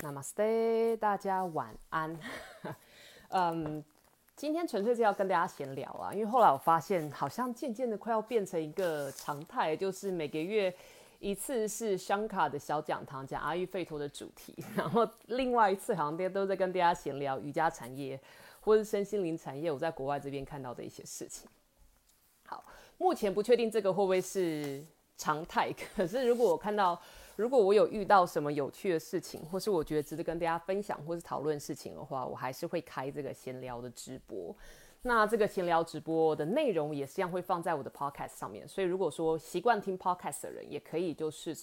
Namaste，大家晚安。嗯，今天纯粹是要跟大家闲聊啊，因为后来我发现，好像渐渐的快要变成一个常态，就是每个月一次是香卡的小讲堂，讲阿育吠陀的主题，然后另外一次好像大家都在跟大家闲聊瑜伽产业或是身心灵产业，我在国外这边看到的一些事情。好，目前不确定这个会不会是常态，可是如果我看到。如果我有遇到什么有趣的事情，或是我觉得值得跟大家分享或是讨论事情的话，我还是会开这个闲聊的直播。那这个闲聊直播的内容也是一样会放在我的 podcast 上面，所以如果说习惯听 podcast 的人，也可以就是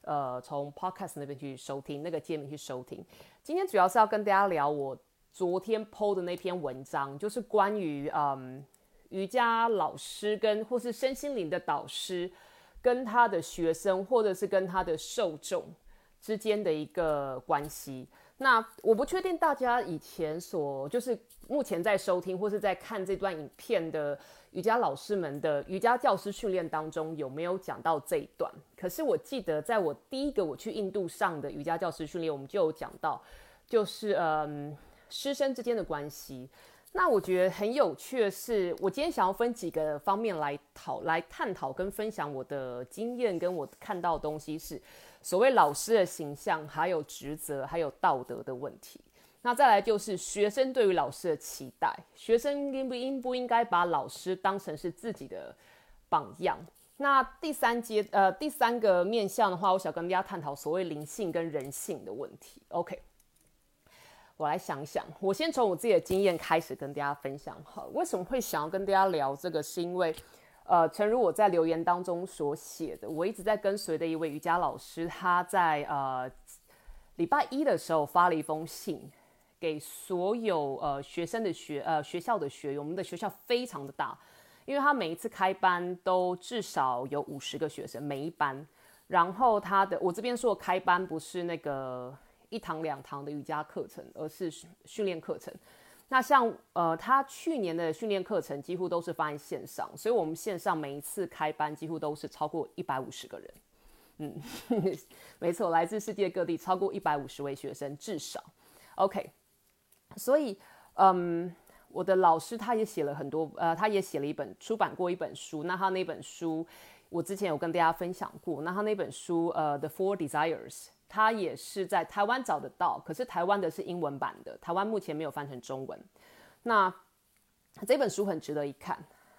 呃从 podcast 那边去收听那个界面去收听。今天主要是要跟大家聊我昨天 PO 的那篇文章，就是关于嗯瑜伽老师跟或是身心灵的导师。跟他的学生，或者是跟他的受众之间的一个关系。那我不确定大家以前所就是目前在收听或是在看这段影片的瑜伽老师们的瑜伽教师训练当中有没有讲到这一段。可是我记得在我第一个我去印度上的瑜伽教师训练，我们就有讲到，就是嗯师生之间的关系。那我觉得很有趣的是，我今天想要分几个方面来讨、来探讨跟分享我的经验，跟我看到的东西是所谓老师的形象，还有职责，还有道德的问题。那再来就是学生对于老师的期待，学生应不应不应该把老师当成是自己的榜样？那第三阶呃第三个面向的话，我想跟大家探讨所谓灵性跟人性的问题。OK。我来想想，我先从我自己的经验开始跟大家分享。哈，为什么会想要跟大家聊这个？是因为，呃，诚如我在留言当中所写的，我一直在跟随的一位瑜伽老师，他在呃礼拜一的时候发了一封信给所有呃学生的学呃学校的学员。我们的学校非常的大，因为他每一次开班都至少有五十个学生每一班。然后他的我这边说开班不是那个。一堂两堂的瑜伽课程，而是训练课程。那像呃，他去年的训练课程几乎都是放在线上，所以我们线上每一次开班几乎都是超过一百五十个人。嗯，没错，来自世界各地超过一百五十位学生至少。OK，所以嗯，我的老师他也写了很多，呃，他也写了一本出版过一本书。那他那本书我之前有跟大家分享过。那他那本书呃，《The Four Desires》。它也是在台湾找得到，可是台湾的是英文版的，台湾目前没有翻成中文。那这本书很值得一看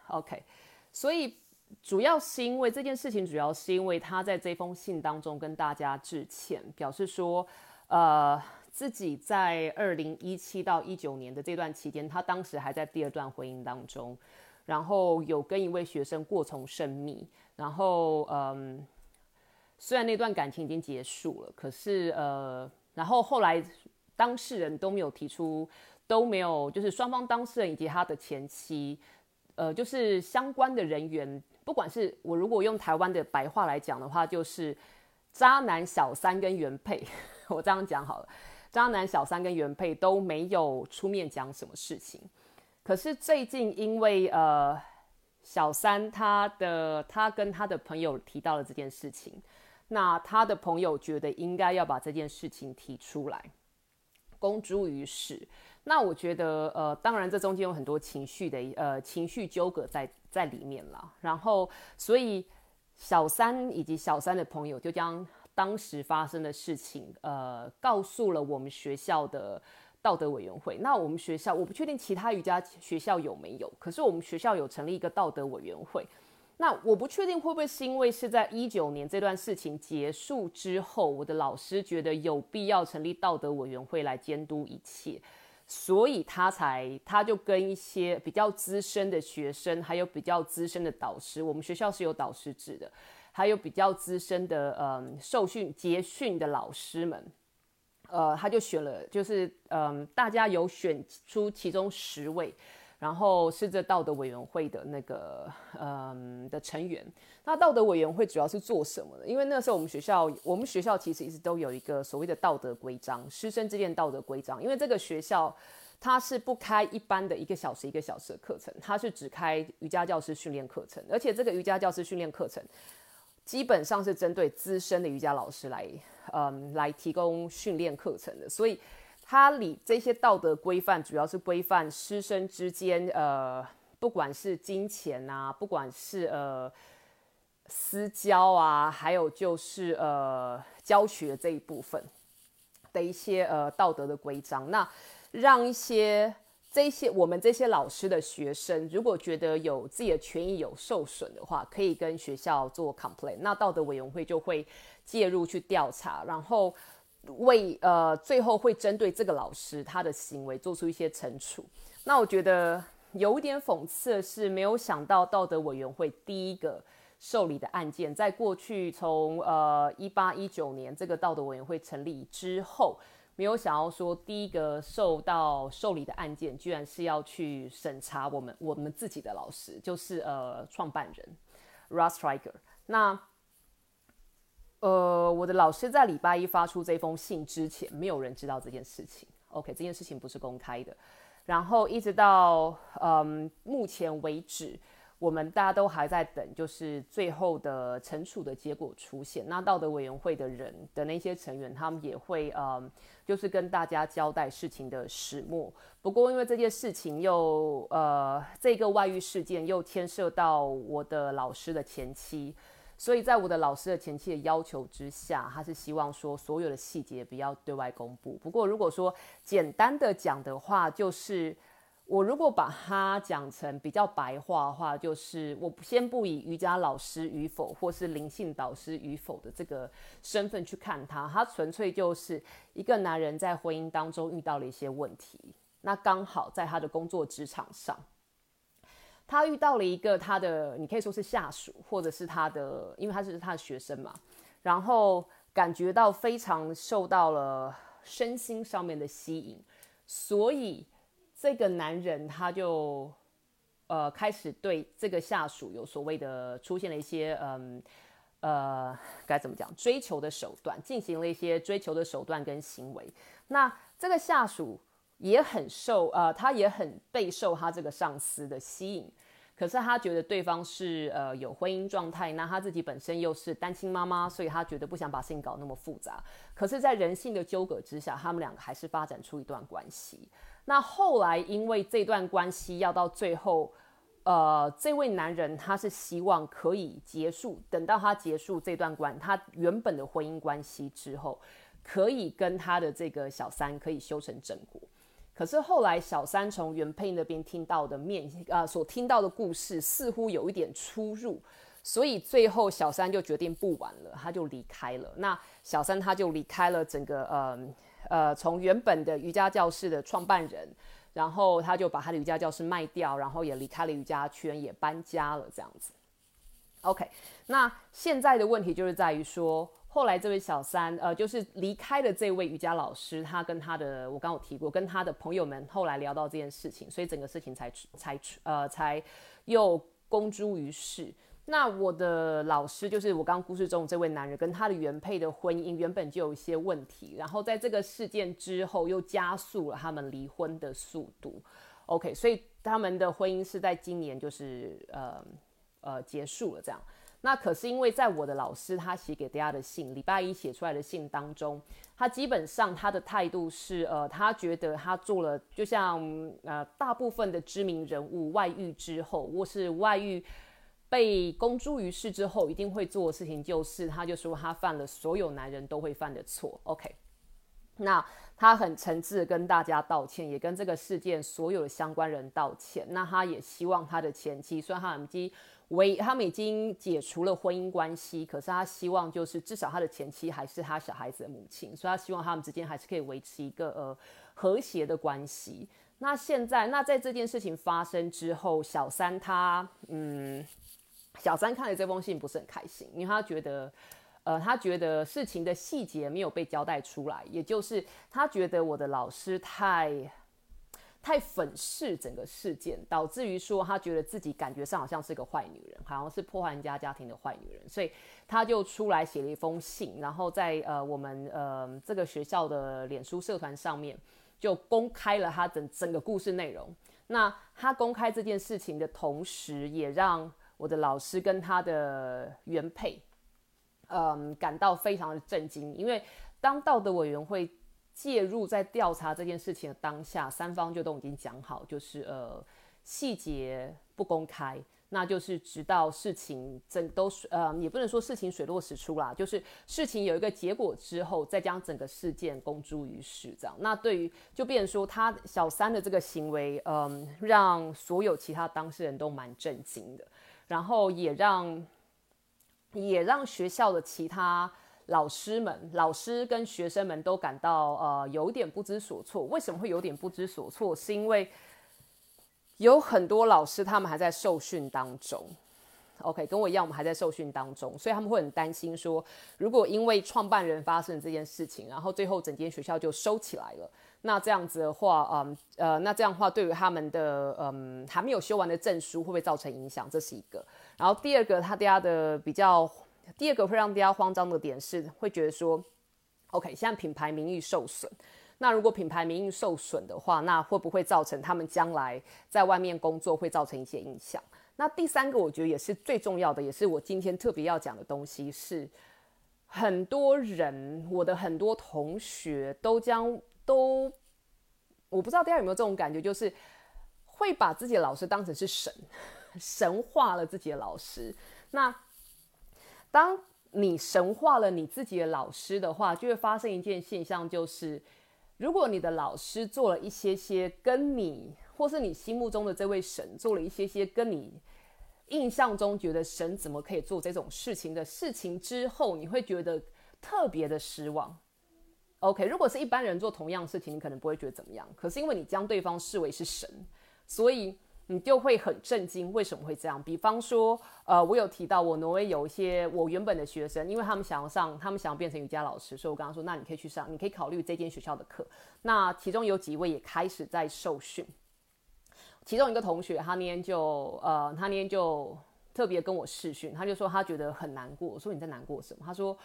，OK。所以主要是因为这件事情，主要是因为他在这封信当中跟大家致歉，表示说，呃，自己在二零一七到一九年的这段期间，他当时还在第二段婚姻当中，然后有跟一位学生过从甚密，然后嗯。虽然那段感情已经结束了，可是呃，然后后来当事人都没有提出，都没有，就是双方当事人以及他的前妻，呃，就是相关的人员，不管是我如果用台湾的白话来讲的话，就是渣男小三跟原配，我这样讲好了，渣男小三跟原配都没有出面讲什么事情，可是最近因为呃小三他的他跟他的朋友提到了这件事情。那他的朋友觉得应该要把这件事情提出来，公诸于世。那我觉得，呃，当然这中间有很多情绪的，呃，情绪纠葛在在里面了。然后，所以小三以及小三的朋友就将当时发生的事情，呃，告诉了我们学校的道德委员会。那我们学校，我不确定其他瑜伽学校有没有，可是我们学校有成立一个道德委员会。那我不确定会不会是因为是在一九年这段事情结束之后，我的老师觉得有必要成立道德委员会来监督一切，所以他才他就跟一些比较资深的学生，还有比较资深的导师，我们学校是有导师制的，还有比较资深的嗯受训结训的老师们，呃，他就选了，就是嗯大家有选出其中十位。然后是这道德委员会的那个嗯的成员。那道德委员会主要是做什么的？因为那时候我们学校，我们学校其实一直都有一个所谓的道德规章，师生之间道德规章。因为这个学校它是不开一般的一个小时一个小时的课程，它是只开瑜伽教师训练课程。而且这个瑜伽教师训练课程，基本上是针对资深的瑜伽老师来，嗯，来提供训练课程的。所以它里这些道德规范，主要是规范师生之间，呃，不管是金钱啊，不管是呃私交啊，还有就是呃教学这一部分的一些呃道德的规章，那让一些。这些我们这些老师的学生，如果觉得有自己的权益有受损的话，可以跟学校做 complaint，那道德委员会就会介入去调查，然后为呃最后会针对这个老师他的行为做出一些惩处。那我觉得有点讽刺的是，没有想到道德委员会第一个受理的案件，在过去从呃一八一九年这个道德委员会成立之后。没有想要说第一个受到受理的案件，居然是要去审查我们我们自己的老师，就是呃创办人 Russ Striker。那呃我的老师在礼拜一发出这封信之前，没有人知道这件事情。OK，这件事情不是公开的。然后一直到嗯目前为止。我们大家都还在等，就是最后的惩处的结果出现。那道德委员会的人的那些成员，他们也会嗯，就是跟大家交代事情的始末。不过，因为这件事情又呃，这个外遇事件又牵涉到我的老师的前妻，所以在我的老师的前妻的要求之下，他是希望说所有的细节不要对外公布。不过，如果说简单的讲的话，就是。我如果把它讲成比较白话的话，就是我先不以瑜伽老师与否，或是灵性导师与否的这个身份去看他，他纯粹就是一个男人在婚姻当中遇到了一些问题，那刚好在他的工作职场上，他遇到了一个他的，你可以说是下属，或者是他的，因为他是他的学生嘛，然后感觉到非常受到了身心上面的吸引，所以。这个男人他就，呃，开始对这个下属有所谓的出现了一些，嗯，呃，该怎么讲？追求的手段，进行了一些追求的手段跟行为。那这个下属也很受，呃，他也很备受他这个上司的吸引。可是他觉得对方是呃有婚姻状态，那他自己本身又是单亲妈妈，所以他觉得不想把事情搞那么复杂。可是，在人性的纠葛之下，他们两个还是发展出一段关系。那后来，因为这段关系要到最后，呃，这位男人他是希望可以结束，等到他结束这段关，他原本的婚姻关系之后，可以跟他的这个小三可以修成正果。可是后来，小三从原配那边听到的面，呃，所听到的故事似乎有一点出入，所以最后小三就决定不玩了，他就离开了。那小三他就离开了整个，呃。呃，从原本的瑜伽教室的创办人，然后他就把他的瑜伽教室卖掉，然后也离开了瑜伽圈，也搬家了，这样子。OK，那现在的问题就是在于说，后来这位小三，呃，就是离开的这位瑜伽老师，他跟他的，我刚有提过，跟他的朋友们后来聊到这件事情，所以整个事情才才呃才又公诸于世。那我的老师就是我刚刚故事中这位男人跟他的原配的婚姻原本就有一些问题，然后在这个事件之后又加速了他们离婚的速度。OK，所以他们的婚姻是在今年就是呃呃结束了这样。那可是因为在我的老师他写给大家的信，礼拜一写出来的信当中，他基本上他的态度是呃他觉得他做了就像呃大部分的知名人物外遇之后或是外遇。被公诸于世之后，一定会做的事情就是，他就说他犯了所有男人都会犯的错。OK，那他很诚挚跟大家道歉，也跟这个事件所有的相关人道歉。那他也希望他的前妻，虽然他们已经为他们已经解除了婚姻关系，可是他希望就是至少他的前妻还是他小孩子的母亲，所以他希望他们之间还是可以维持一个呃和谐的关系。那现在，那在这件事情发生之后，小三他嗯。小三看了这封信不是很开心，因为他觉得，呃，他觉得事情的细节没有被交代出来，也就是他觉得我的老师太太粉饰整个事件，导致于说他觉得自己感觉上好像是个坏女人，好像是破坏人家家庭的坏女人，所以他就出来写了一封信，然后在呃我们呃这个学校的脸书社团上面就公开了他整整个故事内容。那他公开这件事情的同时，也让我的老师跟他的原配嗯，感到非常的震惊，因为当道德委员会介入在调查这件事情的当下，三方就都已经讲好，就是呃细节不公开。那就是直到事情整都呃，也不能说事情水落石出啦，就是事情有一个结果之后，再将整个事件公诸于世，这样。那对于就变说他小三的这个行为，嗯，让所有其他当事人都蛮震惊的，然后也让也让学校的其他老师们、老师跟学生们都感到呃有点不知所措。为什么会有点不知所措？是因为。有很多老师，他们还在受训当中。OK，跟我一样，我们还在受训当中，所以他们会很担心说，如果因为创办人发生这件事情，然后最后整间学校就收起来了，那这样子的话，嗯呃，那这样的话，对于他们的嗯还没有修完的证书会不会造成影响？这是一个。然后第二个，他家的比较，第二个会让大家慌张的点是，会觉得说，OK，现在品牌名誉受损。那如果品牌名誉受损的话，那会不会造成他们将来在外面工作会造成一些影响？那第三个，我觉得也是最重要的，也是我今天特别要讲的东西，是很多人，我的很多同学都将都，我不知道大家有没有这种感觉，就是会把自己的老师当成是神，神化了自己的老师。那当你神化了你自己的老师的话，就会发生一件现象，就是。如果你的老师做了一些些跟你，或是你心目中的这位神做了一些些跟你印象中觉得神怎么可以做这种事情的事情之后，你会觉得特别的失望。OK，如果是一般人做同样事情，你可能不会觉得怎么样。可是因为你将对方视为是神，所以。你就会很震惊，为什么会这样？比方说，呃，我有提到我挪威有一些我原本的学生，因为他们想要上，他们想要变成瑜伽老师，所以我跟他说，那你可以去上，你可以考虑这间学校的课。那其中有几位也开始在受训，其中一个同学，他那天就，呃，他那天就特别跟我试训，他就说他觉得很难过。我说你在难过什么？他说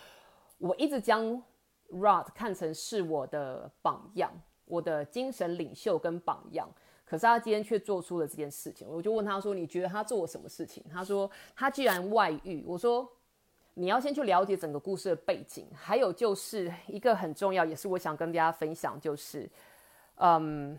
我一直将 Rod 看成是我的榜样，我的精神领袖跟榜样。可是他今天却做出了这件事情，我就问他说：“你觉得他做了什么事情？”他说：“他既然外遇。”我说：“你要先去了解整个故事的背景，还有就是一个很重要，也是我想跟大家分享，就是，嗯，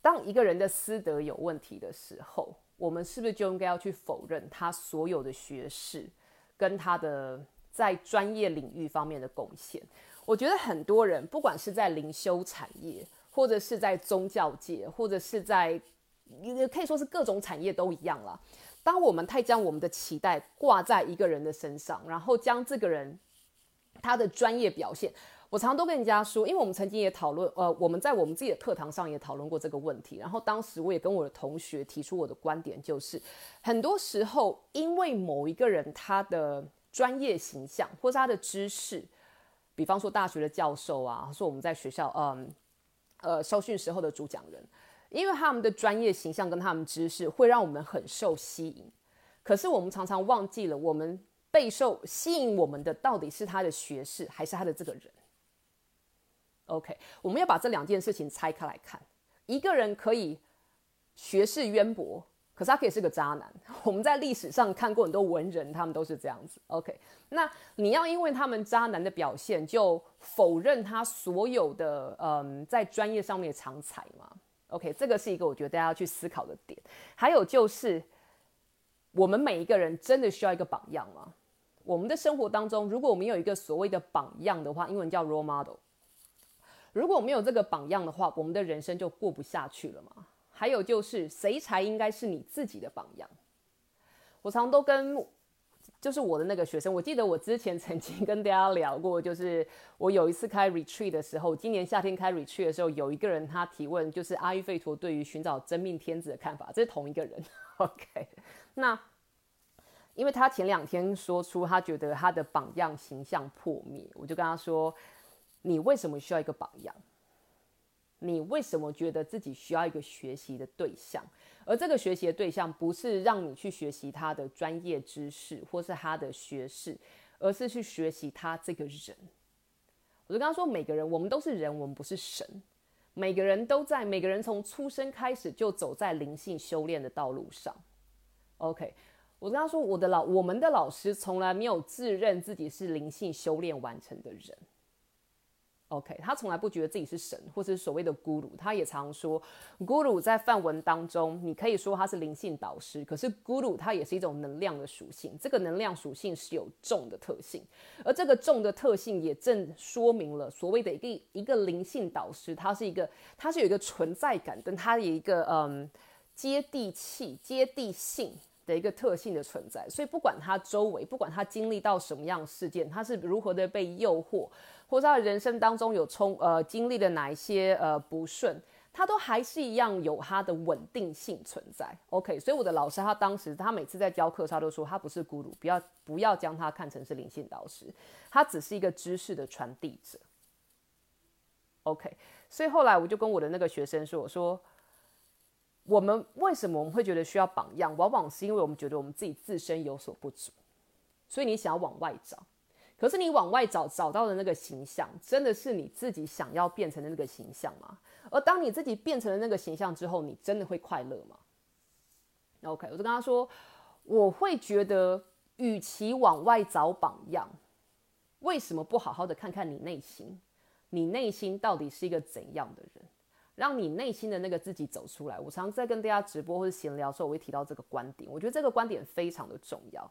当一个人的私德有问题的时候，我们是不是就应该要去否认他所有的学识跟他的在专业领域方面的贡献？我觉得很多人，不管是在灵修产业，或者是在宗教界，或者是在，也可以说是各种产业都一样了。当我们太将我们的期待挂在一个人的身上，然后将这个人他的专业表现，我常常都跟人家说，因为我们曾经也讨论，呃，我们在我们自己的课堂上也讨论过这个问题。然后当时我也跟我的同学提出我的观点，就是很多时候因为某一个人他的专业形象或是他的知识，比方说大学的教授啊，说我们在学校，嗯。呃，受训时候的主讲人，因为他们的专业形象跟他们知识会让我们很受吸引，可是我们常常忘记了，我们备受吸引我们的到底是他的学识还是他的这个人。OK，我们要把这两件事情拆开来看，一个人可以学识渊博。可是他可以是个渣男，我们在历史上看过很多文人，他们都是这样子。OK，那你要因为他们渣男的表现就否认他所有的嗯在专业上面的长才吗？OK，这个是一个我觉得大家要去思考的点。还有就是，我们每一个人真的需要一个榜样吗？我们的生活当中，如果我们有一个所谓的榜样的话，英文叫 role model。如果我们有这个榜样的话，我们的人生就过不下去了吗？还有就是，谁才应该是你自己的榜样？我常都跟，就是我的那个学生，我记得我之前曾经跟大家聊过，就是我有一次开 retreat 的时候，今年夏天开 retreat 的时候，有一个人他提问，就是阿育吠陀对于寻找真命天子的看法，这是同一个人。OK，那因为他前两天说出他觉得他的榜样形象破灭，我就跟他说，你为什么需要一个榜样？你为什么觉得自己需要一个学习的对象？而这个学习的对象不是让你去学习他的专业知识或是他的学识，而是去学习他这个人。我就跟他说，每个人我们都是人，我们不是神。每个人都在，每个人从出生开始就走在灵性修炼的道路上。OK，我跟他说，我的老我们的老师从来没有自认自己是灵性修炼完成的人。OK，他从来不觉得自己是神，或是所谓的咕噜。他也常说，咕噜在梵文当中，你可以说他是灵性导师，可是咕噜它也是一种能量的属性。这个能量属性是有重的特性，而这个重的特性也正说明了所谓的一个一个灵性导师，他是一个，他是有一个存在感，跟他有一个嗯接地气、接地性。的一个特性的存在，所以不管他周围，不管他经历到什么样事件，他是如何的被诱惑，或者他人生当中有冲呃经历了哪一些呃不顺，他都还是一样有他的稳定性存在。OK，所以我的老师他当时他每次在教课，他都说他不是孤独，不要不要将他看成是灵性导师，他只是一个知识的传递者。OK，所以后来我就跟我的那个学生说，我说。我们为什么我们会觉得需要榜样？往往是因为我们觉得我们自己自身有所不足，所以你想要往外找。可是你往外找找到的那个形象，真的是你自己想要变成的那个形象吗？而当你自己变成了那个形象之后，你真的会快乐吗？OK，我就跟他说，我会觉得，与其往外找榜样，为什么不好好的看看你内心？你内心到底是一个怎样的人？让你内心的那个自己走出来。我常在跟大家直播或者闲聊的时候，我会提到这个观点。我觉得这个观点非常的重要。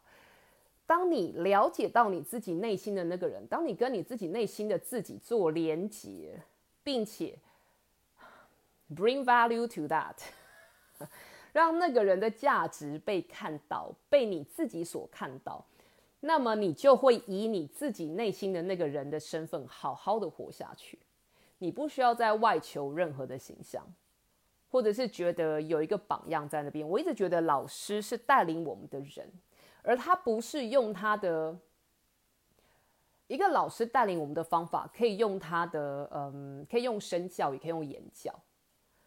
当你了解到你自己内心的那个人，当你跟你自己内心的自己做连结，并且 bring value to that，让那个人的价值被看到，被你自己所看到，那么你就会以你自己内心的那个人的身份，好好的活下去。你不需要在外求任何的形象，或者是觉得有一个榜样在那边。我一直觉得老师是带领我们的人，而他不是用他的一个老师带领我们的方法，可以用他的嗯，可以用身教，也可以用言教。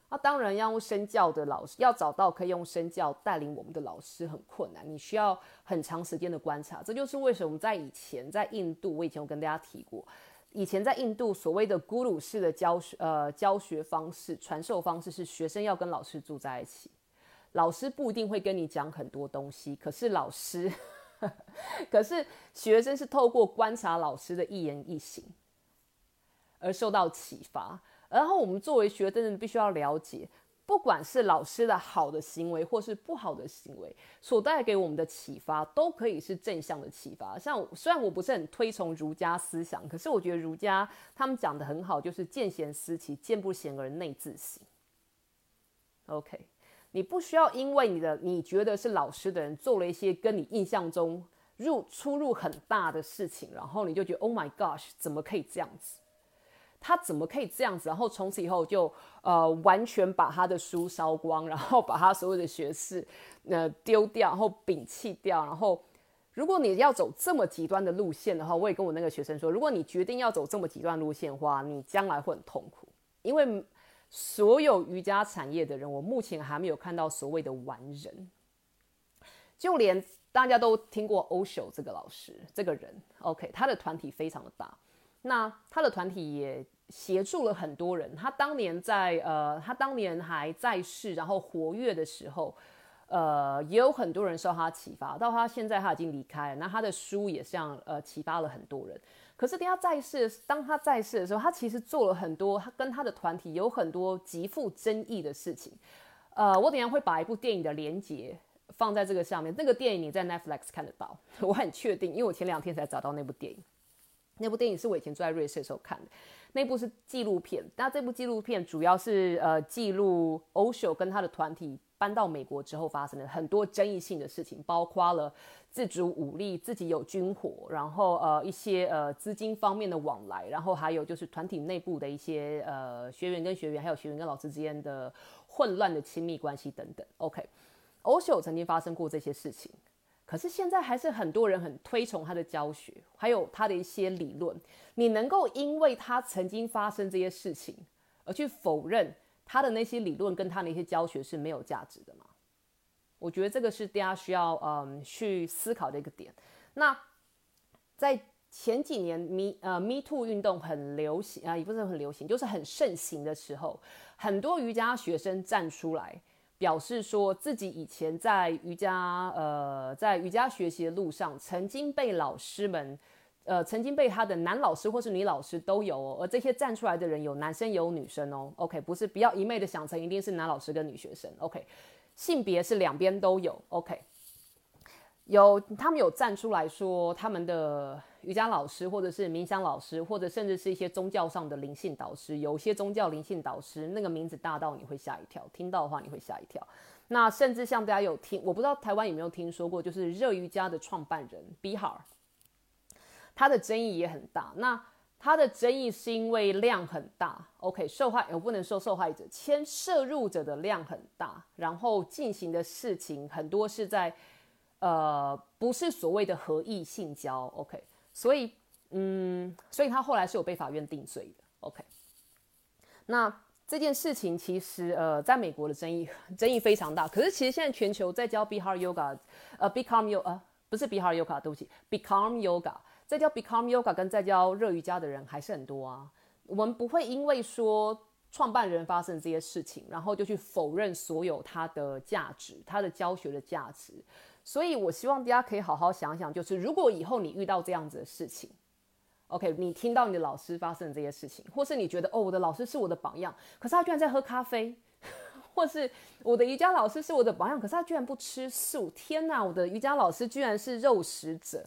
那当然要用身教的老师，要找到可以用身教带领我们的老师很困难，你需要很长时间的观察。这就是为什么在以前在印度，我以前有跟大家提过。以前在印度，所谓的咕噜式的教学，呃，教学方式、传授方式是学生要跟老师住在一起，老师不一定会跟你讲很多东西，可是老师，可是学生是透过观察老师的一言一行而受到启发，然后我们作为学生，必须要了解。不管是老师的好的行为，或是不好的行为，所带给我们的启发，都可以是正向的启发。像虽然我不是很推崇儒家思想，可是我觉得儒家他们讲的很好，就是见贤思齐，见不贤而内自省。OK，你不需要因为你的你觉得是老师的人做了一些跟你印象中入出入很大的事情，然后你就觉得 Oh my gosh，怎么可以这样子？他怎么可以这样子？然后从此以后就呃完全把他的书烧光，然后把他所有的学士呃丢掉，然后摒弃掉。然后如果你要走这么极端的路线的话，我也跟我那个学生说，如果你决定要走这么极端路线的话，你将来会很痛苦。因为所有瑜伽产业的人，我目前还没有看到所谓的完人，就连大家都听过欧秀这个老师这个人，OK，他的团体非常的大。那他的团体也协助了很多人。他当年在呃，他当年还在世，然后活跃的时候，呃，也有很多人受他启发。到他现在他已经离开了，那他的书也像呃启发了很多人。可是等他在世，当他在世的时候，他其实做了很多，他跟他的团体有很多极富争议的事情。呃，我等下会把一部电影的连接放在这个上面。那个电影你在 Netflix 看得到，我很确定，因为我前两天才找到那部电影。那部电影是我以前住在瑞士的时候看的，那部是纪录片。那这部纪录片主要是呃记录 Osho 跟他的团体搬到美国之后发生的很多争议性的事情，包括了自主武力、自己有军火，然后呃一些呃资金方面的往来，然后还有就是团体内部的一些呃学员跟学员，还有学员跟老师之间的混乱的亲密关系等等。OK，欧秀曾经发生过这些事情。可是现在还是很多人很推崇他的教学，还有他的一些理论。你能够因为他曾经发生这些事情而去否认他的那些理论跟他的一些教学是没有价值的吗？我觉得这个是大家需要嗯去思考的一个点。那在前几年 Me 呃 Me Too 运动很流行啊，也不是很流行，就是很盛行的时候，很多瑜伽学生站出来。表示说自己以前在瑜伽，呃，在瑜伽学习的路上，曾经被老师们，呃，曾经被他的男老师或是女老师都有哦。而这些站出来的人有男生也有女生哦。OK，不是不要一昧的想成一定是男老师跟女学生。OK，性别是两边都有。OK。有他们有站出来说，他们的瑜伽老师，或者是冥想老师，或者甚至是一些宗教上的灵性导师，有些宗教灵性导师那个名字大到你会吓一跳，听到的话你会吓一跳。那甚至像大家有听，我不知道台湾有没有听说过，就是热瑜伽的创办人 Bihar，他的争议也很大。那他的争议是因为量很大，OK，受害我不能说受害者，牵涉入者的量很大，然后进行的事情很多是在。呃，不是所谓的合意性交，OK，所以，嗯，所以他后来是有被法院定罪的，OK。那这件事情其实，呃，在美国的争议争议非常大，可是其实现在全球在教 Bihar Yoga，呃，Become Yoga，呃，不是 Bihar Yoga，对不起，Become Yoga，在教 Become Yoga 跟在教热瑜伽的人还是很多啊。我们不会因为说创办人发生这些事情，然后就去否认所有他的价值，他的教学的价值。所以，我希望大家可以好好想想，就是如果以后你遇到这样子的事情，OK，你听到你的老师发生这些事情，或是你觉得哦，我的老师是我的榜样，可是他居然在喝咖啡，或是我的瑜伽老师是我的榜样，可是他居然不吃素，天哪，我的瑜伽老师居然是肉食者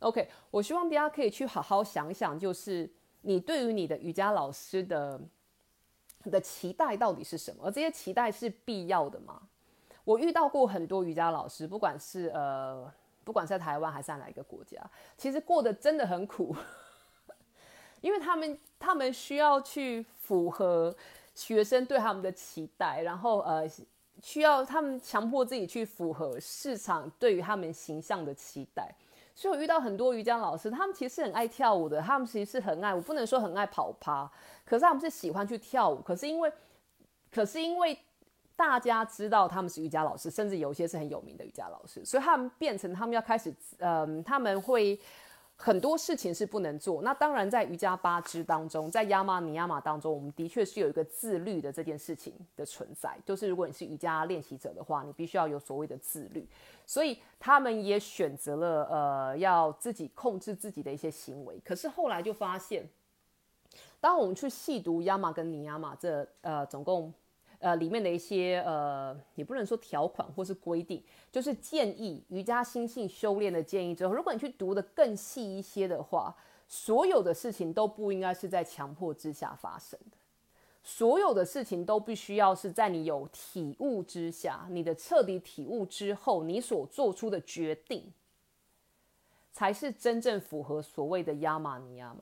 ，OK，我希望大家可以去好好想想，就是你对于你的瑜伽老师的的期待到底是什么，而这些期待是必要的吗？我遇到过很多瑜伽老师，不管是呃，不管在台湾还是在哪一个国家，其实过得真的很苦，因为他们他们需要去符合学生对他们的期待，然后呃，需要他们强迫自己去符合市场对于他们形象的期待。所以我遇到很多瑜伽老师，他们其实很爱跳舞的，他们其实是很爱，我不能说很爱跑趴，可是他们是喜欢去跳舞，可是因为，可是因为。大家知道他们是瑜伽老师，甚至有一些是很有名的瑜伽老师，所以他们变成他们要开始，嗯，他们会很多事情是不能做。那当然，在瑜伽八支当中，在亚玛尼亚玛当中，我们的确是有一个自律的这件事情的存在。就是如果你是瑜伽练习者的话，你必须要有所谓的自律。所以他们也选择了，呃，要自己控制自己的一些行为。可是后来就发现，当我们去细读亚玛跟尼亚玛这，呃，总共。呃，里面的一些呃，也不能说条款或是规定，就是建议瑜伽心性修炼的建议之后，如果你去读的更细一些的话，所有的事情都不应该是在强迫之下发生的，所有的事情都必须要是在你有体悟之下，你的彻底体悟之后，你所做出的决定，才是真正符合所谓的亚玛尼亚嘛。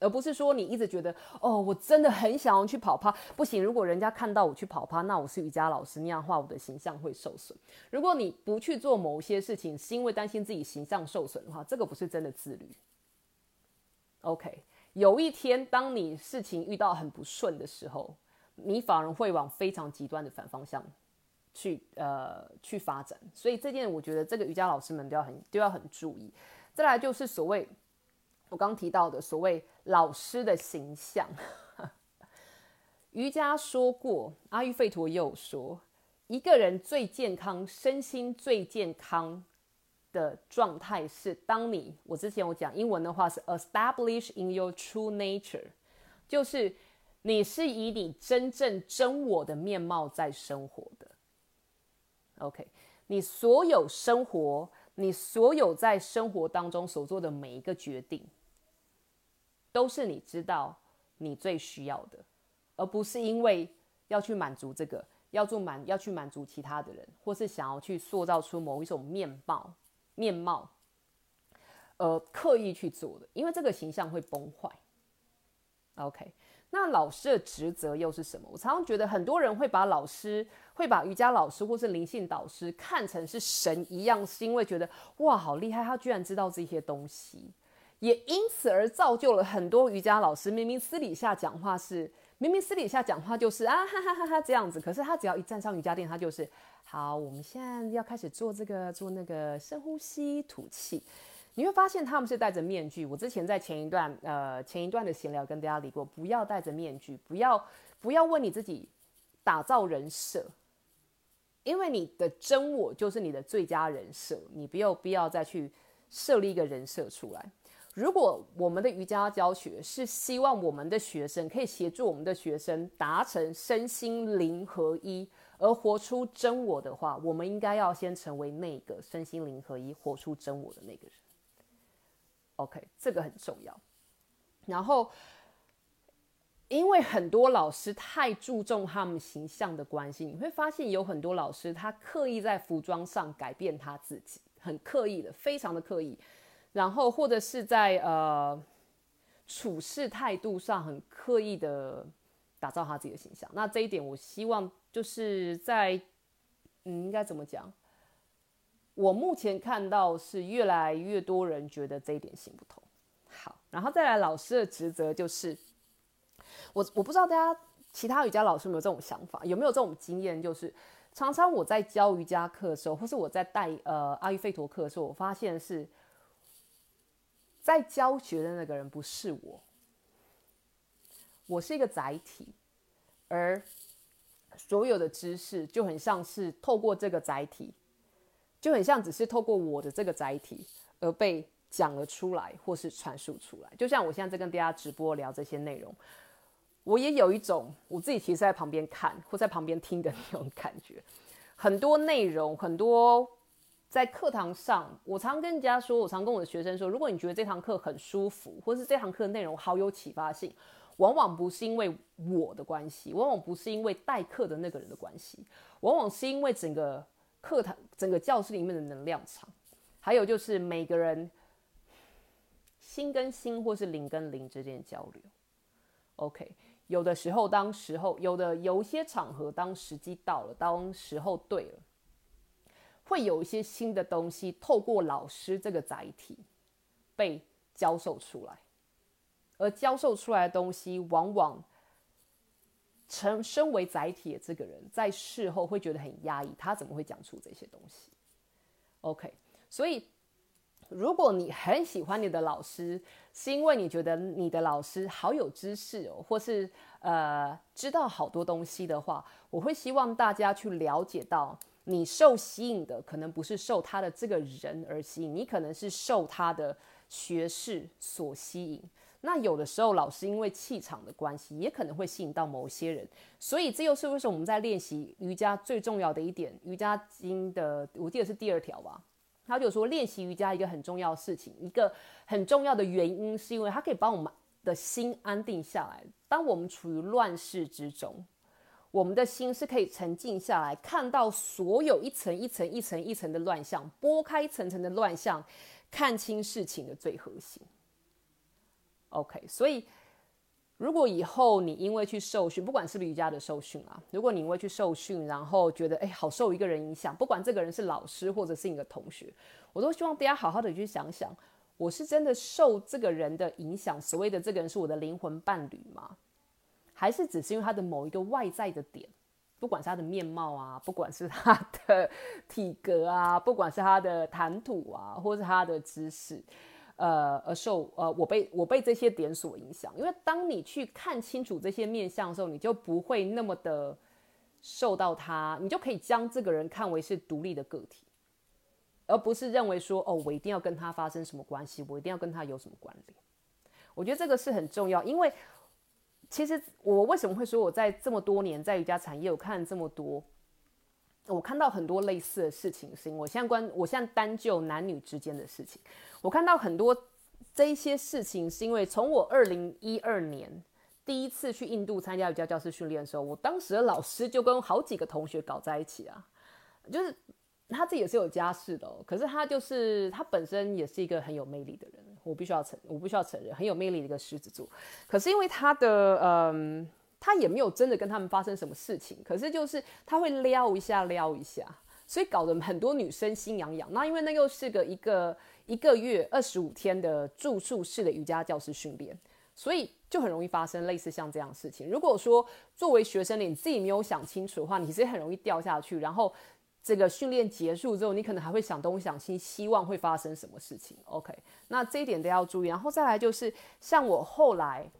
而不是说你一直觉得哦，我真的很想要去跑趴，不行。如果人家看到我去跑趴，那我是瑜伽老师那样话，我的形象会受损。如果你不去做某些事情，是因为担心自己形象受损的话，这个不是真的自律。OK，有一天当你事情遇到很不顺的时候，你反而会往非常极端的反方向去呃去发展。所以这件我觉得这个瑜伽老师们都要很都要很注意。再来就是所谓。我刚提到的所谓老师的形象，瑜伽说过，阿育吠陀也有说，一个人最健康、身心最健康的状态是，当你我之前我讲英文的话是 establish in your true nature，就是你是以你真正真我的面貌在生活的。OK，你所有生活，你所有在生活当中所做的每一个决定。都是你知道你最需要的，而不是因为要去满足这个，要做满要去满足其他的人，或是想要去塑造出某一种面貌面貌，呃，刻意去做的，因为这个形象会崩坏。OK，那老师的职责又是什么？我常常觉得很多人会把老师会把瑜伽老师或是灵性导师看成是神一样，是因为觉得哇好厉害，他居然知道这些东西。也因此而造就了很多瑜伽老师，明明私底下讲话是，明明私底下讲话就是啊哈哈哈哈这样子，可是他只要一站上瑜伽垫，他就是好，我们现在要开始做这个做那个深呼吸吐气，你会发现他们是戴着面具。我之前在前一段呃前一段的闲聊跟大家理过，不要戴着面具，不要不要问你自己打造人设因为你的真我就是你的最佳人设，你没有必要再去设立一个人设出来。如果我们的瑜伽教学是希望我们的学生可以协助我们的学生达成身心灵合一，而活出真我的话，我们应该要先成为那个身心灵合一、活出真我的那个人。OK，这个很重要。然后，因为很多老师太注重他们形象的关系，你会发现有很多老师他刻意在服装上改变他自己，很刻意的，非常的刻意。然后或者是在呃处事态度上很刻意的打造他自己的形象，那这一点我希望就是在嗯应该怎么讲？我目前看到是越来越多人觉得这一点行不通。好，然后再来老师的职责就是，我我不知道大家其他瑜伽老师有没有这种想法，有没有这种经验？就是常常我在教瑜伽课的时候，或是我在带呃阿育吠陀课的时候，我发现是。在教学的那个人不是我，我是一个载体，而所有的知识就很像是透过这个载体，就很像只是透过我的这个载体而被讲了出来，或是传输出来。就像我现在在跟大家直播聊这些内容，我也有一种我自己其实在旁边看或在旁边听的那种感觉，很多内容很多。在课堂上，我常跟人家说，我常跟我的学生说，如果你觉得这堂课很舒服，或是这堂课的内容好有启发性，往往不是因为我的关系，往往不是因为代课的那个人的关系，往往是因为整个课堂、整个教室里面的能量场，还有就是每个人心跟心，或是灵跟灵之间的交流。OK，有的时候，当时候有的有些场合，当时机到了，当时候对了。会有一些新的东西透过老师这个载体被教授出来，而教授出来的东西，往往成身为载体的这个人在事后会觉得很压抑，他怎么会讲出这些东西？OK，所以如果你很喜欢你的老师，是因为你觉得你的老师好有知识哦，或是呃知道好多东西的话，我会希望大家去了解到。你受吸引的可能不是受他的这个人而吸引，你可能是受他的学识所吸引。那有的时候老师因为气场的关系，也可能会吸引到某些人。所以这又是为什么我们在练习瑜伽最重要的一点，瑜伽经的我记得是第二条吧。他就说练习瑜伽一个很重要的事情，一个很重要的原因是因为它可以帮我们的心安定下来。当我们处于乱世之中。我们的心是可以沉静下来，看到所有一层一层一层一层的乱象，拨开层层的乱象，看清事情的最核心。OK，所以如果以后你因为去受训，不管是不瑜伽的受训啊，如果你因为去受训，然后觉得哎好受一个人影响，不管这个人是老师或者是你的同学，我都希望大家好好的去想想，我是真的受这个人的影响，所谓的这个人是我的灵魂伴侣吗？还是只是因为他的某一个外在的点，不管是他的面貌啊，不管是他的 体格啊，不管是他的谈吐啊，或是他的知识，呃，而受呃，我被我被这些点所影响。因为当你去看清楚这些面相的时候，你就不会那么的受到他，你就可以将这个人看为是独立的个体，而不是认为说哦，我一定要跟他发生什么关系，我一定要跟他有什么关联。我觉得这个是很重要，因为。其实我为什么会说我在这么多年在瑜伽产业，我看这么多，我看到很多类似的事情，是因为我现在关，我现在单就男女之间的事情，我看到很多这一些事情，是因为从我二零一二年第一次去印度参加瑜伽教师训练的时候，我当时的老师就跟好几个同学搞在一起啊，就是他自己也是有家室的，可是他就是他本身也是一个很有魅力的人。我必须要承，我必须要承认，很有魅力的一个狮子座。可是因为他的，嗯，他也没有真的跟他们发生什么事情。可是就是他会撩一下，撩一下，所以搞得很多女生心痒痒。那因为那又是个一个一个月二十五天的住宿式的瑜伽教师训练，所以就很容易发生类似像这样事情。如果说作为学生你自己没有想清楚的话，你其实很容易掉下去，然后。这个训练结束之后，你可能还会想东想西，希望会发生什么事情。OK，那这一点都要注意。然后再来就是，像我后来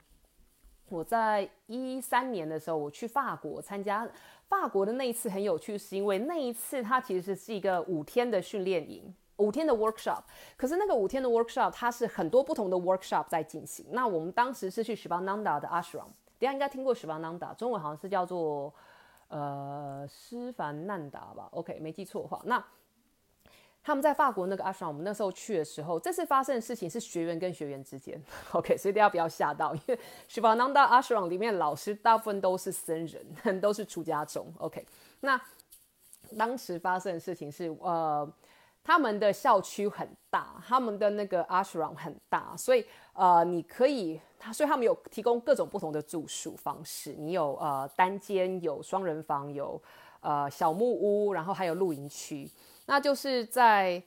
我在一三年的时候，我去法国参加法国的那一次很有趣，是因为那一次它其实是一个五天的训练营，五天的 workshop。可是那个五天的 workshop 它是很多不同的 workshop 在进行。那我们当时是去 Shivananda 的 ashram，大家应该听过 Shivananda，中文好像是叫做呃施凡难达吧？OK，没记错的话，那。他们在法国那个阿爽，我们那时候去的时候，这次发生的事情是学员跟学员之间。OK，所以大家不要吓到，因为施凡难达阿爽里面老师大部分都是僧人，都是出家中。OK，那当时发生的事情是，呃，他们的校区很大，他们的那个阿爽很大，所以呃，你可以，他所以他们有提供各种不同的住宿方式，你有呃单间，有双人房，有呃小木屋，然后还有露营区。那就是在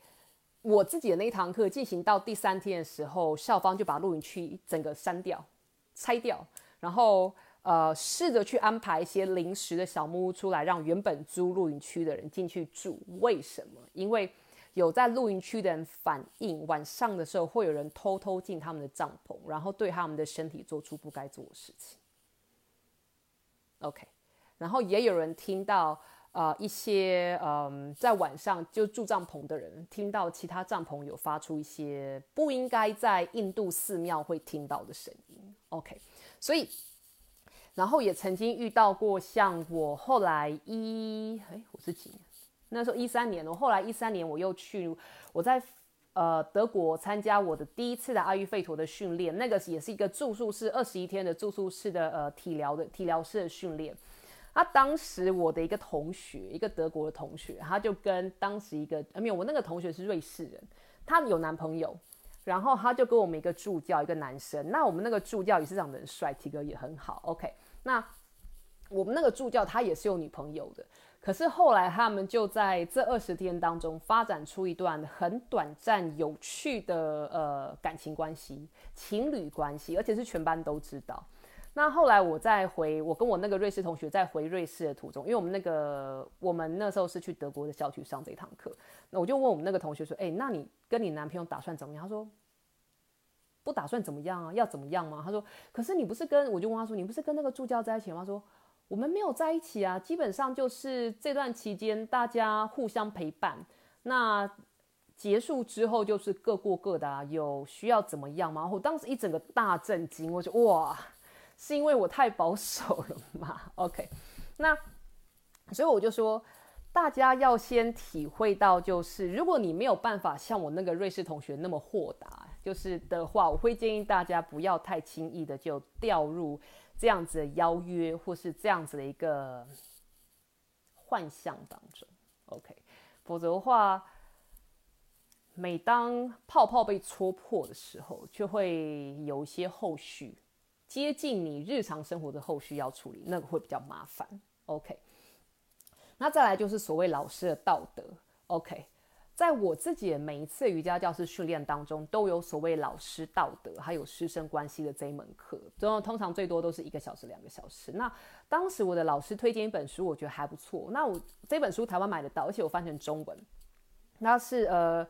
我自己的那一堂课进行到第三天的时候，校方就把露营区整个删掉、拆掉，然后呃试着去安排一些临时的小木屋出来，让原本租露营区的人进去住。为什么？因为有在露营区的人反映，晚上的时候会有人偷偷进他们的帐篷，然后对他们的身体做出不该做的事情。OK，然后也有人听到。呃，一些嗯，在晚上就住帐篷的人，听到其他帐篷有发出一些不应该在印度寺庙会听到的声音。OK，所以，然后也曾经遇到过，像我后来一哎，我是几年？那时候一三年，我后来一三年我又去，我在呃德国参加我的第一次的阿育吠陀的训练，那个也是一个住宿室二十一天的住宿室的呃体疗的体疗室的训练。他当时我的一个同学，一个德国的同学，他就跟当时一个没有，我那个同学是瑞士人，他有男朋友，然后他就跟我们一个助教，一个男生，那我们那个助教也是长得很帅，体格也很好，OK，那我们那个助教他也是有女朋友的，可是后来他们就在这二十天当中发展出一段很短暂、有趣的呃感情关系，情侣关系，而且是全班都知道。那后来我在回我跟我那个瑞士同学在回瑞士的途中，因为我们那个我们那时候是去德国的校区上这堂课，那我就问我们那个同学说：“哎，那你跟你男朋友打算怎么样？”他说：“不打算怎么样啊，要怎么样吗？”他说：“可是你不是跟……我就问他说：‘你不是跟那个助教在一起吗？’他说：‘我们没有在一起啊，基本上就是这段期间大家互相陪伴。那结束之后就是各过各的啊，有需要怎么样吗？’我当时一整个大震惊，我就哇！”是因为我太保守了吗？OK，那所以我就说，大家要先体会到，就是如果你没有办法像我那个瑞士同学那么豁达，就是的话，我会建议大家不要太轻易的就掉入这样子的邀约或是这样子的一个幻象当中。OK，否则的话，每当泡泡被戳破的时候，就会有一些后续。接近你日常生活的后续要处理，那个会比较麻烦。OK，那再来就是所谓老师的道德。OK，在我自己每一次瑜伽教师训练当中，都有所谓老师道德还有师生关系的这一门课，通通常最多都是一个小时、两个小时。那当时我的老师推荐一本书，我觉得还不错。那我这本书台湾买得到，而且我翻成中文，那是呃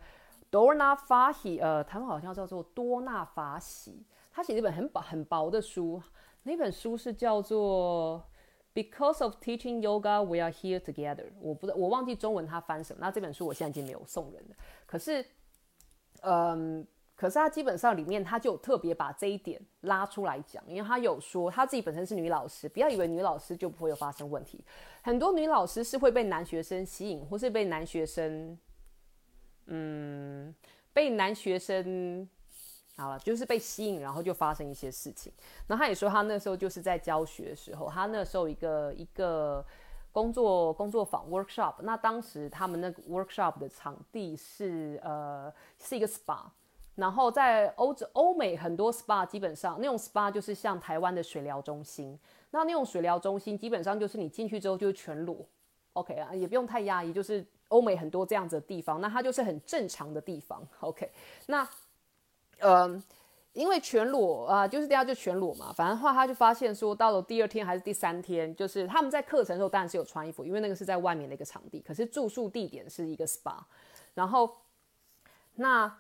多纳法喜，呃，台湾好像叫做多纳法喜。他写一本很薄很薄的书，那本书是叫做《Because of Teaching Yoga, We Are Here Together》。我不知道，我忘记中文他翻什么。那这本书我现在已经没有送人了。可是，嗯，可是他基本上里面他就特别把这一点拉出来讲，因为他有说他自己本身是女老师，不要以为女老师就不会有发生问题。很多女老师是会被男学生吸引，或是被男学生，嗯，被男学生。好了，就是被吸引，然后就发生一些事情。然后他也说，他那时候就是在教学的时候，他那时候一个一个工作工作坊 workshop。那当时他们那个 workshop 的场地是呃是一个 spa。然后在欧洲欧美很多 spa 基本上那种 spa 就是像台湾的水疗中心。那那种水疗中心基本上就是你进去之后就是全裸，OK 啊，也不用太压抑，就是欧美很多这样子的地方，那它就是很正常的地方，OK。那嗯，因为全裸啊，就是大家就全裸嘛。反正话，他就发现说，到了第二天还是第三天，就是他们在课程的时候当然是有穿衣服，因为那个是在外面的一个场地。可是住宿地点是一个 SPA，然后那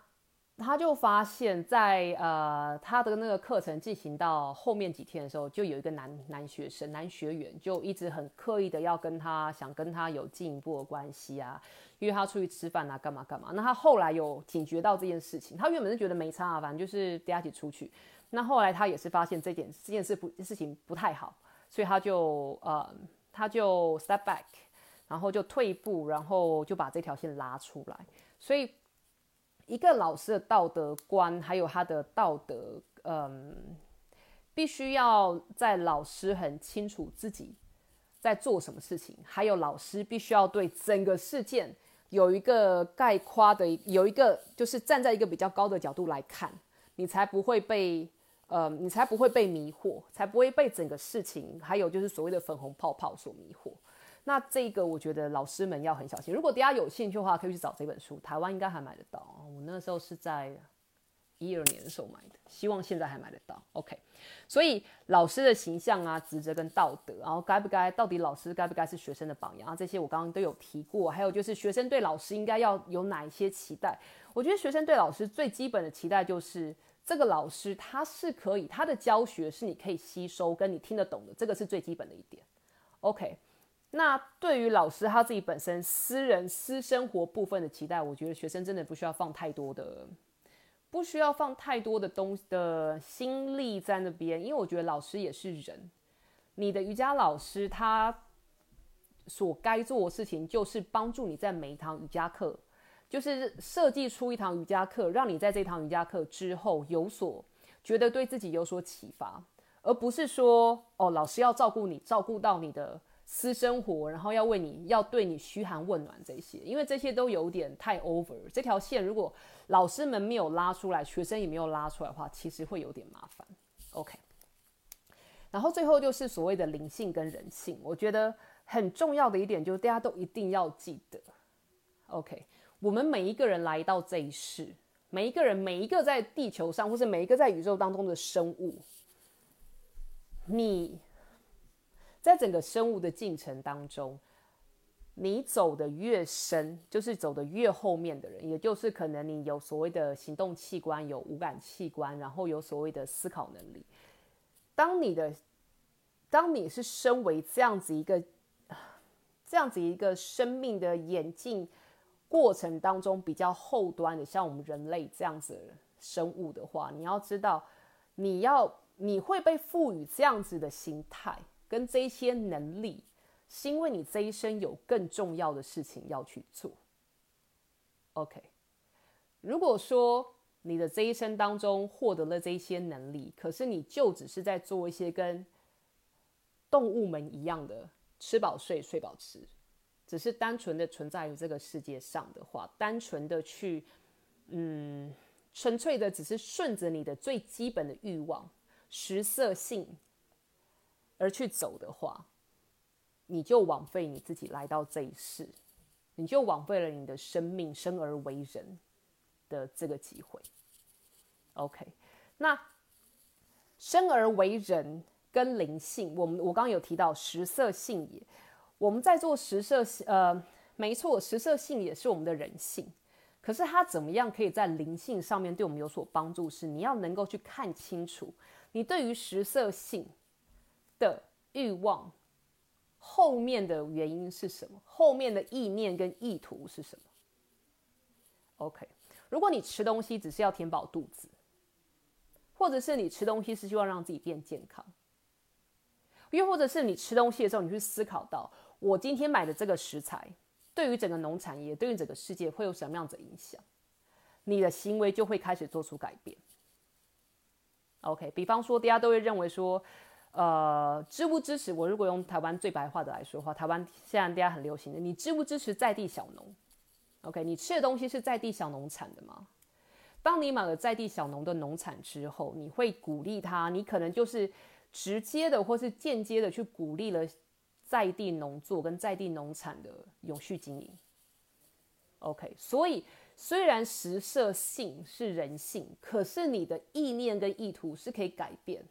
他就发现，在呃他的那个课程进行到后面几天的时候，就有一个男男学生、男学员就一直很刻意的要跟他想跟他有进一步的关系啊，约他出去吃饭啊，干嘛干嘛。那他后来有警觉到这件事情，他原本是觉得没差啊，反正就是大家一起出去。那后来他也是发现这件这件事不事情不太好，所以他就呃他就 step back，然后就退一步，然后就把这条线拉出来，所以。一个老师的道德观，还有他的道德，嗯，必须要在老师很清楚自己在做什么事情，还有老师必须要对整个事件有一个概括的，有一个就是站在一个比较高的角度来看，你才不会被，呃，你才不会被迷惑，才不会被整个事情，还有就是所谓的粉红泡泡所迷惑。那这个我觉得老师们要很小心。如果大家有兴趣的话，可以去找这本书，台湾应该还买得到。我那时候是在一二年的时候买的，希望现在还买得到。OK，所以老师的形象啊、职责跟道德，然后该不该，到底老师该不该是学生的榜样啊？这些我刚刚都有提过。还有就是学生对老师应该要有哪一些期待？我觉得学生对老师最基本的期待就是这个老师他是可以，他的教学是你可以吸收跟你听得懂的，这个是最基本的一点。OK。那对于老师他自己本身私人私生活部分的期待，我觉得学生真的不需要放太多的，不需要放太多的东的心力在那边，因为我觉得老师也是人。你的瑜伽老师他所该做的事情，就是帮助你在每一堂瑜伽课，就是设计出一堂瑜伽课，让你在这堂瑜伽课之后有所觉得对自己有所启发，而不是说哦，老师要照顾你，照顾到你的。私生活，然后要为你要对你嘘寒问暖这些，因为这些都有点太 over。这条线如果老师们没有拉出来，学生也没有拉出来的话，其实会有点麻烦。OK，然后最后就是所谓的灵性跟人性，我觉得很重要的一点就是大家都一定要记得。OK，我们每一个人来到这一世，每一个人每一个在地球上或是每一个在宇宙当中的生物，你。在整个生物的进程当中，你走的越深，就是走的越后面的人，也就是可能你有所谓的行动器官、有五感器官，然后有所谓的思考能力。当你的，当你是身为这样子一个，这样子一个生命的演进过程当中比较后端的，像我们人类这样子生物的话，你要知道，你要你会被赋予这样子的心态。跟这些能力，是因为你这一生有更重要的事情要去做。OK，如果说你的这一生当中获得了这些能力，可是你就只是在做一些跟动物们一样的吃饱睡睡饱吃，只是单纯的存在于这个世界上的话，单纯的去，嗯，纯粹的只是顺着你的最基本的欲望、食色性。而去走的话，你就枉费你自己来到这一世，你就枉费了你的生命生而为人的这个机会。OK，那生而为人跟灵性，我们我刚刚有提到食色性也，我们在做食色，呃，没错，食色性也是我们的人性。可是它怎么样可以在灵性上面对我们有所帮助？是你要能够去看清楚，你对于食色性。的欲望后面的原因是什么？后面的意念跟意图是什么？OK，如果你吃东西只是要填饱肚子，或者是你吃东西是希望让自己变健康，又或者是你吃东西的时候，你去思考到我今天买的这个食材对于整个农产业、对于整个世界会有什么样子的影响，你的行为就会开始做出改变。OK，比方说，大家都会认为说。呃，支不支持？我如果用台湾最白话的来说话，台湾现在大家很流行的，你支不支持在地小农？OK，你吃的东西是在地小农产的吗？当你买了在地小农的农产之后，你会鼓励他？你可能就是直接的或是间接的去鼓励了在地农作跟在地农产的永续经营。OK，所以虽然食色性是人性，可是你的意念跟意图是可以改变。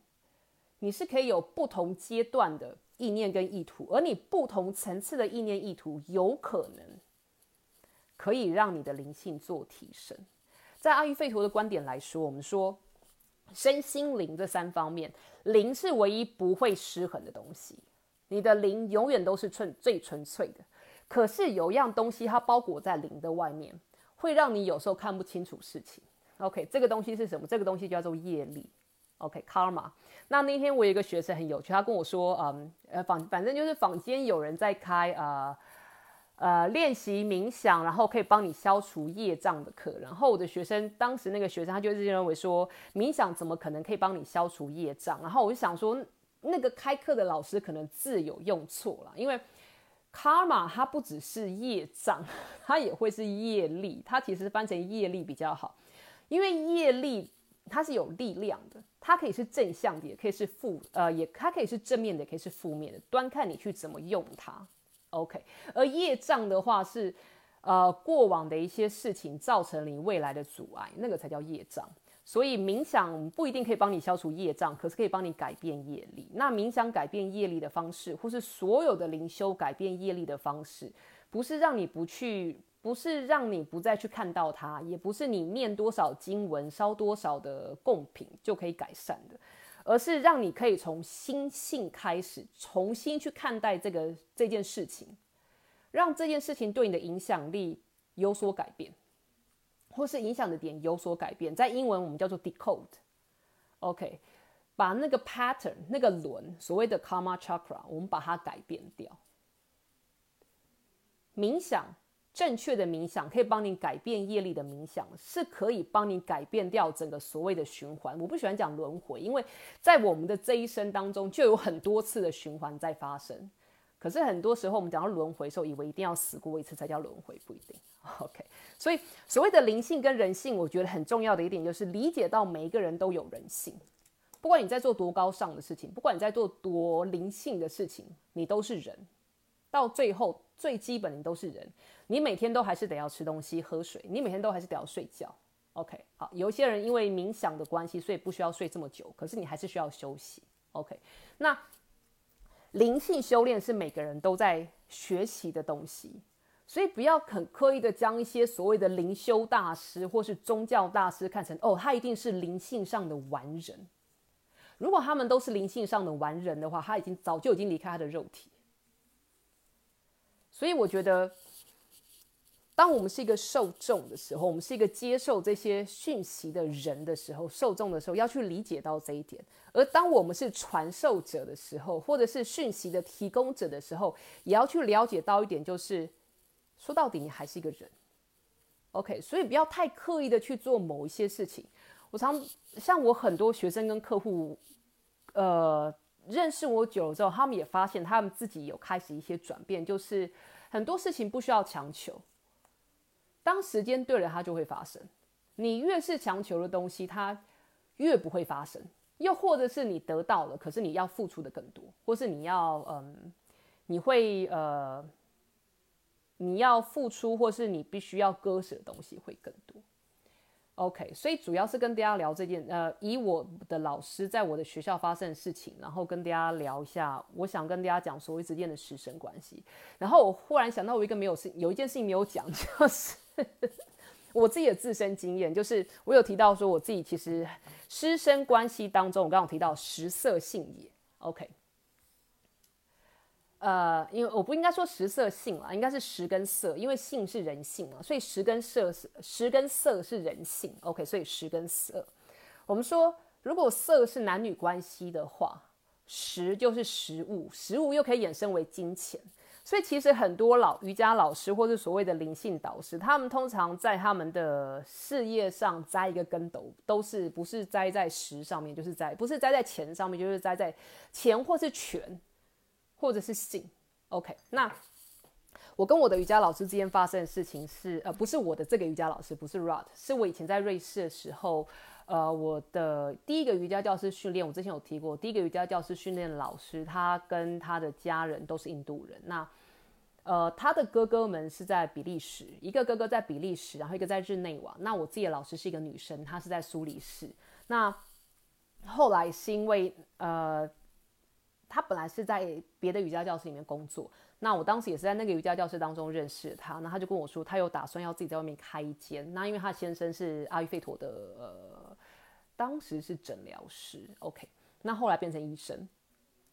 你是可以有不同阶段的意念跟意图，而你不同层次的意念意图，有可能可以让你的灵性做提升。在阿育吠陀的观点来说，我们说身心灵这三方面，灵是唯一不会失衡的东西。你的灵永远都是纯最纯粹的。可是有一样东西，它包裹在灵的外面，会让你有时候看不清楚事情。OK，这个东西是什么？这个东西叫做业力。OK，karma。那那天我有一个学生很有趣，他跟我说，嗯，呃，反反正就是坊间有人在开呃呃练习冥想，然后可以帮你消除业障的课。然后我的学生当时那个学生他就是认为说，冥想怎么可能可以帮你消除业障？然后我就想说，那个开课的老师可能字有用错了，因为。karma 它不只是业障，它也会是业力。它其实翻成业力比较好，因为业力它是有力量的，它可以是正向的，也可以是负呃，也它可以是正面的，也可以是负面的，端看你去怎么用它。OK，而业障的话是呃过往的一些事情造成你未来的阻碍，那个才叫业障。所以冥想不一定可以帮你消除业障，可是可以帮你改变业力。那冥想改变业力的方式，或是所有的灵修改变业力的方式，不是让你不去，不是让你不再去看到它，也不是你念多少经文、烧多少的贡品就可以改善的，而是让你可以从心性开始，重新去看待这个这件事情，让这件事情对你的影响力有所改变。或是影响的点有所改变，在英文我们叫做 decode，OK，把那个 pattern 那个轮所谓的 karma chakra，我们把它改变掉。冥想正确的冥想可以帮你改变业力的冥想，是可以帮你改变掉整个所谓的循环。我不喜欢讲轮回，因为在我们的这一生当中就有很多次的循环在发生。可是很多时候我们讲到轮回的时候，以为一定要死过一次才叫轮回，不一定。OK，所以所谓的灵性跟人性，我觉得很重要的一点就是理解到每一个人都有人性，不管你在做多高尚的事情，不管你在做多灵性的事情，你都是人。到最后最基本你都是人，你每天都还是得要吃东西、喝水，你每天都还是得要睡觉。OK，好，有一些人因为冥想的关系，所以不需要睡这么久，可是你还是需要休息。OK，那灵性修炼是每个人都在学习的东西。所以不要很刻意的将一些所谓的灵修大师或是宗教大师看成哦，他一定是灵性上的完人。如果他们都是灵性上的完人的话，他已经早就已经离开他的肉体。所以我觉得，当我们是一个受众的时候，我们是一个接受这些讯息的人的时候，受众的时候要去理解到这一点。而当我们是传授者的时候，或者是讯息的提供者的时候，也要去了解到一点，就是。说到底，你还是一个人，OK，所以不要太刻意的去做某一些事情。我常像我很多学生跟客户，呃，认识我久了之后，他们也发现他们自己有开始一些转变，就是很多事情不需要强求，当时间对了，它就会发生。你越是强求的东西，它越不会发生。又或者是你得到了，可是你要付出的更多，或是你要嗯，你会呃。你要付出，或是你必须要割舍的东西会更多。OK，所以主要是跟大家聊这件，呃，以我的老师在我的学校发生的事情，然后跟大家聊一下。我想跟大家讲所谓之间的师生关系。然后我忽然想到，我一个没有事，有一件事情没有讲，就是我自己的自身经验，就是我有提到说，我自己其实师生关系当中，我刚刚提到食色性也。OK。呃，因为我不应该说食色性了，应该是食跟色，因为性是人性嘛，所以食跟色是食跟色是人性。OK，所以食跟色，我们说如果色是男女关系的话，食就是食物，食物又可以衍生为金钱。所以其实很多老瑜伽老师或是所谓的灵性导师，他们通常在他们的事业上栽一个跟斗，都是不是栽在食上面，就是在不是栽在钱上面，就是栽在钱或是权。或者是性，OK。那我跟我的瑜伽老师之间发生的事情是，呃，不是我的这个瑜伽老师，不是 Rod，是我以前在瑞士的时候，呃，我的第一个瑜伽教师训练，我之前有提过，第一个瑜伽教师训练老师，他跟他的家人都是印度人。那，呃，他的哥哥们是在比利时，一个哥哥在比利时，然后一个在日内瓦。那我自己的老师是一个女生，她是在苏黎世。那后来是因为，呃。他本来是在别的瑜伽教室里面工作，那我当时也是在那个瑜伽教室当中认识他，那他就跟我说，他有打算要自己在外面开一间，那因为他先生是阿育吠陀的，呃，当时是诊疗师，OK，那后来变成医生，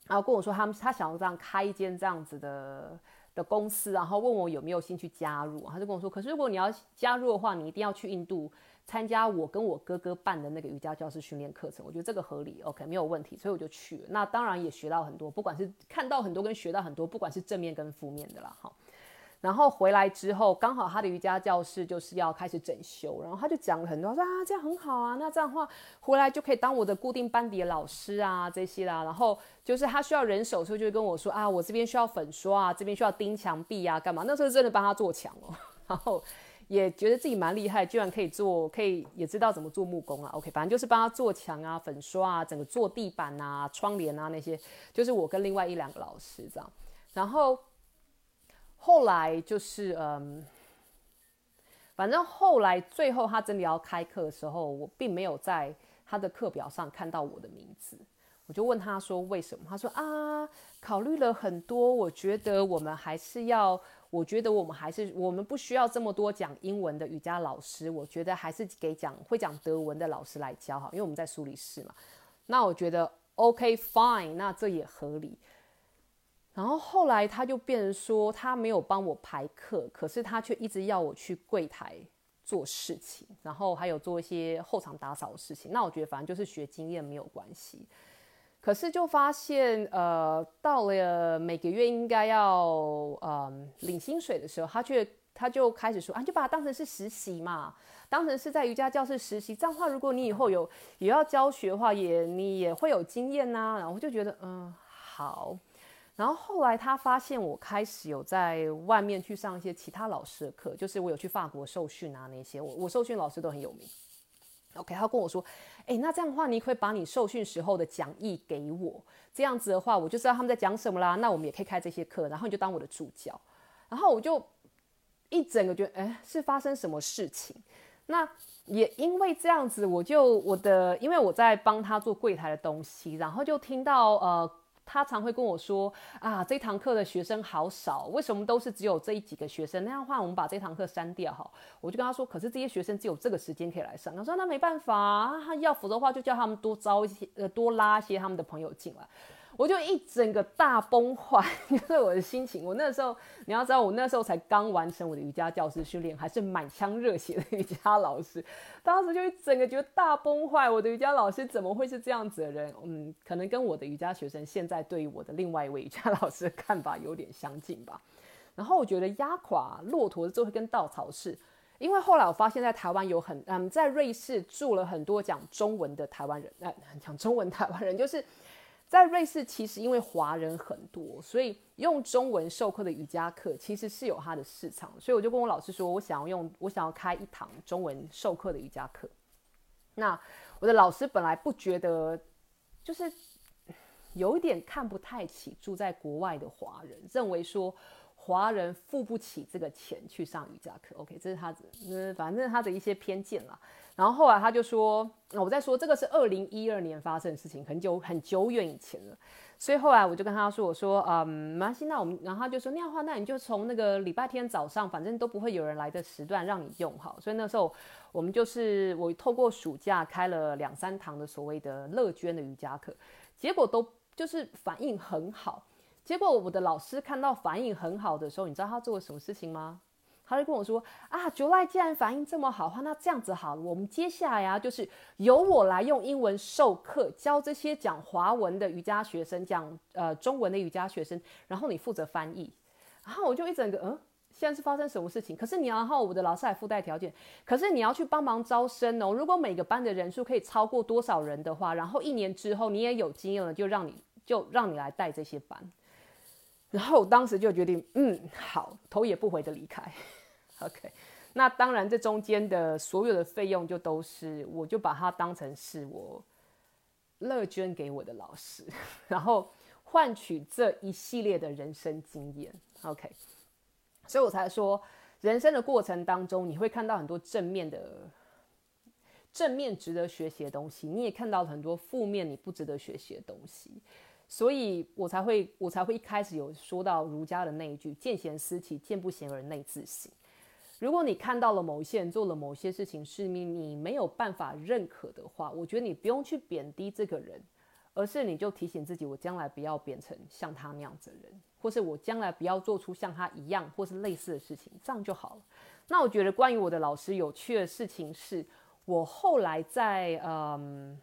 然后跟我说他们他想要这样开一间这样子的。的公司，然后问我有没有兴趣加入，他就跟我说，可是如果你要加入的话，你一定要去印度参加我跟我哥哥办的那个瑜伽教师训练课程。我觉得这个合理，OK，没有问题，所以我就去了。那当然也学到很多，不管是看到很多跟学到很多，不管是正面跟负面的啦，哈。然后回来之后，刚好他的瑜伽教室就是要开始整修，然后他就讲了很多，说啊这样很好啊，那这样的话回来就可以当我的固定班底的老师啊这些啦。然后就是他需要人手的时候，就跟我说啊，我这边需要粉刷啊，这边需要钉墙壁啊，干嘛？那时候真的帮他做墙哦，然后也觉得自己蛮厉害，居然可以做，可以也知道怎么做木工啊。OK，反正就是帮他做墙啊、粉刷啊、整个做地板啊、窗帘啊那些，就是我跟另外一两个老师这样，然后。后来就是嗯，反正后来最后他真的要开课的时候，我并没有在他的课表上看到我的名字。我就问他说为什么？他说啊，考虑了很多，我觉得我们还是要，我觉得我们还是我们不需要这么多讲英文的瑜伽老师，我觉得还是给讲会讲德文的老师来教好，因为我们在苏黎世嘛。那我觉得 OK fine，那这也合理。然后后来他就变成说，他没有帮我排课，可是他却一直要我去柜台做事情，然后还有做一些后场打扫的事情。那我觉得反正就是学经验没有关系。可是就发现，呃，到了每个月应该要呃领薪水的时候，他却他就开始说啊，就把它当成是实习嘛，当成是在瑜伽教室实习。这样的话，如果你以后有也要教学的话，也你也会有经验呐。然后就觉得，嗯，好。然后后来他发现我开始有在外面去上一些其他老师的课，就是我有去法国受训啊那些，我我受训老师都很有名。OK，他跟我说，哎，那这样的话，你可以把你受训时候的讲义给我，这样子的话，我就知道他们在讲什么啦。那我们也可以开这些课，然后你就当我的助教。然后我就一整个觉得，哎，是发生什么事情？那也因为这样子，我就我的，因为我在帮他做柜台的东西，然后就听到呃。他常会跟我说啊，这堂课的学生好少，为什么都是只有这几个学生？那样的话，我们把这堂课删掉哈。我就跟他说，可是这些学生只有这个时间可以来上。他说那没办法，他要否则的话就叫他们多招一些，呃，多拉一些他们的朋友进来。我就一整个大崩坏，就是我的心情。我那时候，你要知道，我那时候才刚完成我的瑜伽教师训练，还是满腔热血的瑜伽老师。当时就一整个觉得大崩坏，我的瑜伽老师怎么会是这样子的人？嗯，可能跟我的瑜伽学生现在对于我的另外一位瑜伽老师的看法有点相近吧。然后我觉得压垮骆驼的最后一根稻草是，因为后来我发现，在台湾有很嗯，在瑞士住了很多讲中文的台湾人，呃，讲中文台湾人就是。在瑞士，其实因为华人很多，所以用中文授课的瑜伽课其实是有它的市场。所以我就跟我老师说，我想要用，我想要开一堂中文授课的瑜伽课。那我的老师本来不觉得，就是有一点看不太起住在国外的华人，认为说。华人付不起这个钱去上瑜伽课，OK，这是他的，嗯，反正他的一些偏见啦。然后后来他就说，我在说这个是二零一二年发生的事情，很久很久远以前了。所以后来我就跟他说，我说，嗯，没关系，那我们，然后他就说那样的话，那你就从那个礼拜天早上，反正都不会有人来的时段让你用好。所以那时候我们就是我透过暑假开了两三堂的所谓的乐捐的瑜伽课，结果都就是反应很好。结果我的老师看到反应很好的时候，你知道他做了什么事情吗？他就跟我说：“啊，July 既然反应这么好的话，那这样子好了，我们接下来啊，就是由我来用英文授课，教这些讲华文的瑜伽学生，讲呃中文的瑜伽学生，然后你负责翻译。然后我就一整个，嗯，现在是发生什么事情？可是你然后我的老师还附带条件，可是你要去帮忙招生哦。如果每个班的人数可以超过多少人的话，然后一年之后你也有经验了，就让你就让你来带这些班。”然后我当时就决定，嗯，好，头也不回的离开。OK，那当然这中间的所有的费用就都是，我就把它当成是我乐捐给我的老师，然后换取这一系列的人生经验。OK，所以我才说，人生的过程当中，你会看到很多正面的、正面值得学习的东西，你也看到很多负面你不值得学习的东西。所以我才会我才会一开始有说到儒家的那一句“见贤思齐，见不贤而内自省”。如果你看到了某一些人做了某些事情是你你没有办法认可的话，我觉得你不用去贬低这个人，而是你就提醒自己，我将来不要变成像他那样子的人，或是我将来不要做出像他一样或是类似的事情，这样就好了。那我觉得关于我的老师有趣的事情是，我后来在嗯，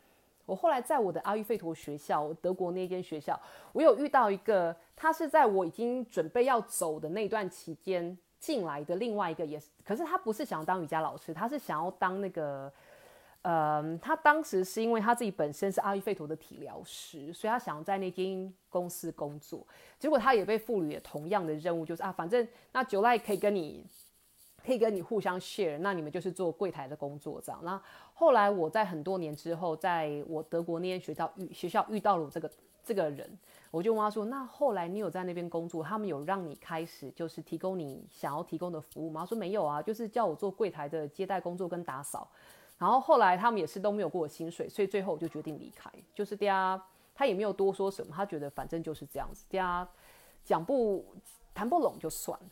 我后来在我的阿育吠陀学校，德国那间学校，我有遇到一个，他是在我已经准备要走的那段期间。进来的另外一个也是，可是他不是想要当瑜伽老师，他是想要当那个，呃，他当时是因为他自己本身是阿育吠陀的体疗师，所以他想要在那间公司工作。结果他也被赋予了同样的任务，就是啊，反正那九赖可以跟你，可以跟你互相 share，那你们就是做柜台的工作这样。那后来我在很多年之后，在我德国那间学校遇学校遇到了我这个这个人。我就问他说：“那后来你有在那边工作，他们有让你开始就是提供你想要提供的服务吗？”他说：“没有啊，就是叫我做柜台的接待工作跟打扫。”然后后来他们也是都没有给我薪水，所以最后我就决定离开。就是大家他也没有多说什么，他觉得反正就是这样子，大家讲不谈不拢就算了。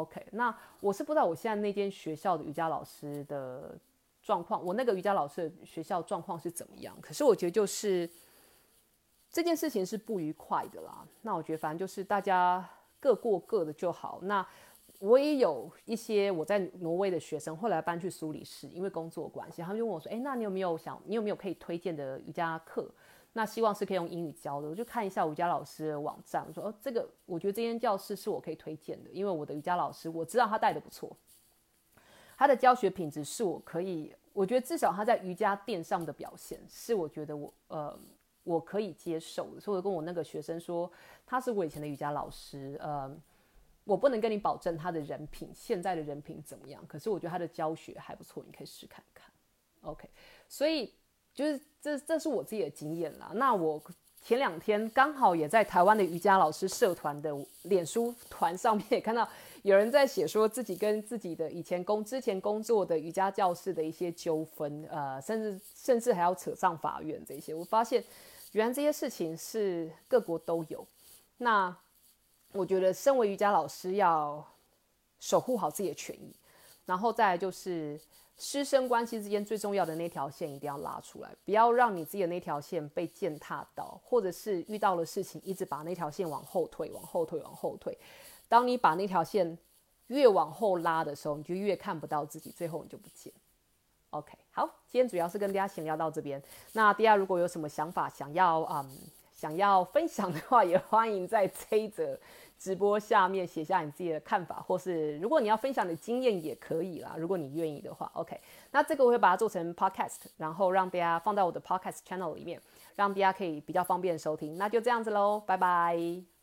OK，那我是不知道我现在那间学校的瑜伽老师的状况，我那个瑜伽老师的学校状况是怎么样？可是我觉得就是。这件事情是不愉快的啦，那我觉得反正就是大家各过各的就好。那我也有一些我在挪威的学生，后来搬去苏黎世，因为工作关系，他们就问我说：“哎，那你有没有想，你有没有可以推荐的瑜伽课？那希望是可以用英语教的。”我就看一下瑜伽老师的网站，我说：“哦，这个我觉得这间教室是我可以推荐的，因为我的瑜伽老师我知道他带的不错，他的教学品质是我可以，我觉得至少他在瑜伽垫上的表现是我觉得我呃。”我可以接受的，所以我跟我那个学生说，他是我以前的瑜伽老师，呃，我不能跟你保证他的人品现在的人品怎么样，可是我觉得他的教学还不错，你可以试看看。OK，所以就是这这是我自己的经验啦。那我前两天刚好也在台湾的瑜伽老师社团的脸书团上面也看到有人在写说自己跟自己的以前工之前工作的瑜伽教室的一些纠纷，呃，甚至甚至还要扯上法院这些，我发现。原来这些事情是各国都有，那我觉得身为瑜伽老师要守护好自己的权益，然后再就是师生关系之间最重要的那条线一定要拉出来，不要让你自己的那条线被践踏到，或者是遇到了事情一直把那条线往后退、往后退、往后退。当你把那条线越往后拉的时候，你就越看不到自己，最后你就不见。OK，好，今天主要是跟大家闲聊到这边。那大家如果有什么想法，想要嗯想要分享的话，也欢迎在这一则直播下面写下你自己的看法，或是如果你要分享的经验也可以啦，如果你愿意的话。OK，那这个我会把它做成 Podcast，然后让大家放在我的 Podcast channel 里面，让大家可以比较方便收听。那就这样子喽，拜拜。